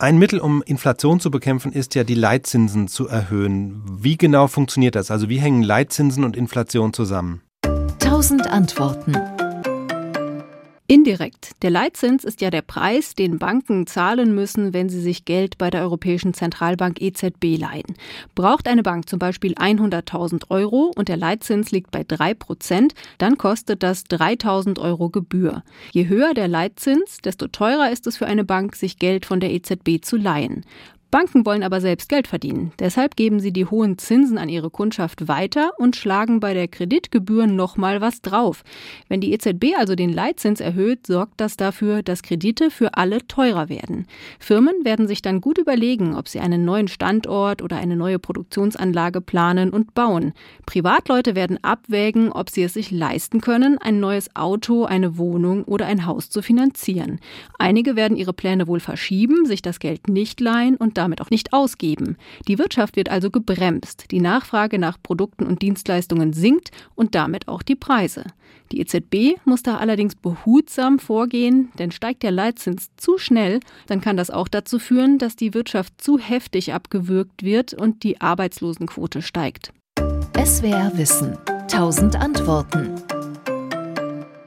Ein Mittel, um Inflation zu bekämpfen, ist ja die Leitzinsen zu erhöhen. Wie genau funktioniert das? Also wie hängen Leitzinsen und Inflation zusammen? Tausend Antworten. Indirekt. Der Leitzins ist ja der Preis, den Banken zahlen müssen, wenn sie sich Geld bei der Europäischen Zentralbank EZB leihen. Braucht eine Bank zum Beispiel 100.000 Euro und der Leitzins liegt bei 3 Prozent, dann kostet das 3.000 Euro Gebühr. Je höher der Leitzins, desto teurer ist es für eine Bank, sich Geld von der EZB zu leihen. Banken wollen aber selbst Geld verdienen. Deshalb geben sie die hohen Zinsen an ihre Kundschaft weiter und schlagen bei der Kreditgebühr nochmal was drauf. Wenn die EZB also den Leitzins erhöht, sorgt das dafür, dass Kredite für alle teurer werden. Firmen werden sich dann gut überlegen, ob sie einen neuen Standort oder eine neue Produktionsanlage planen und bauen. Privatleute werden abwägen, ob sie es sich leisten können, ein neues Auto, eine Wohnung oder ein Haus zu finanzieren. Einige werden ihre Pläne wohl verschieben, sich das Geld nicht leihen und damit auch nicht ausgeben. Die Wirtschaft wird also gebremst. Die Nachfrage nach Produkten und Dienstleistungen sinkt und damit auch die Preise. Die EZB muss da allerdings behutsam vorgehen, denn steigt der Leitzins zu schnell, dann kann das auch dazu führen, dass die Wirtschaft zu heftig abgewürgt wird und die Arbeitslosenquote steigt. SWR Wissen. Tausend Antworten.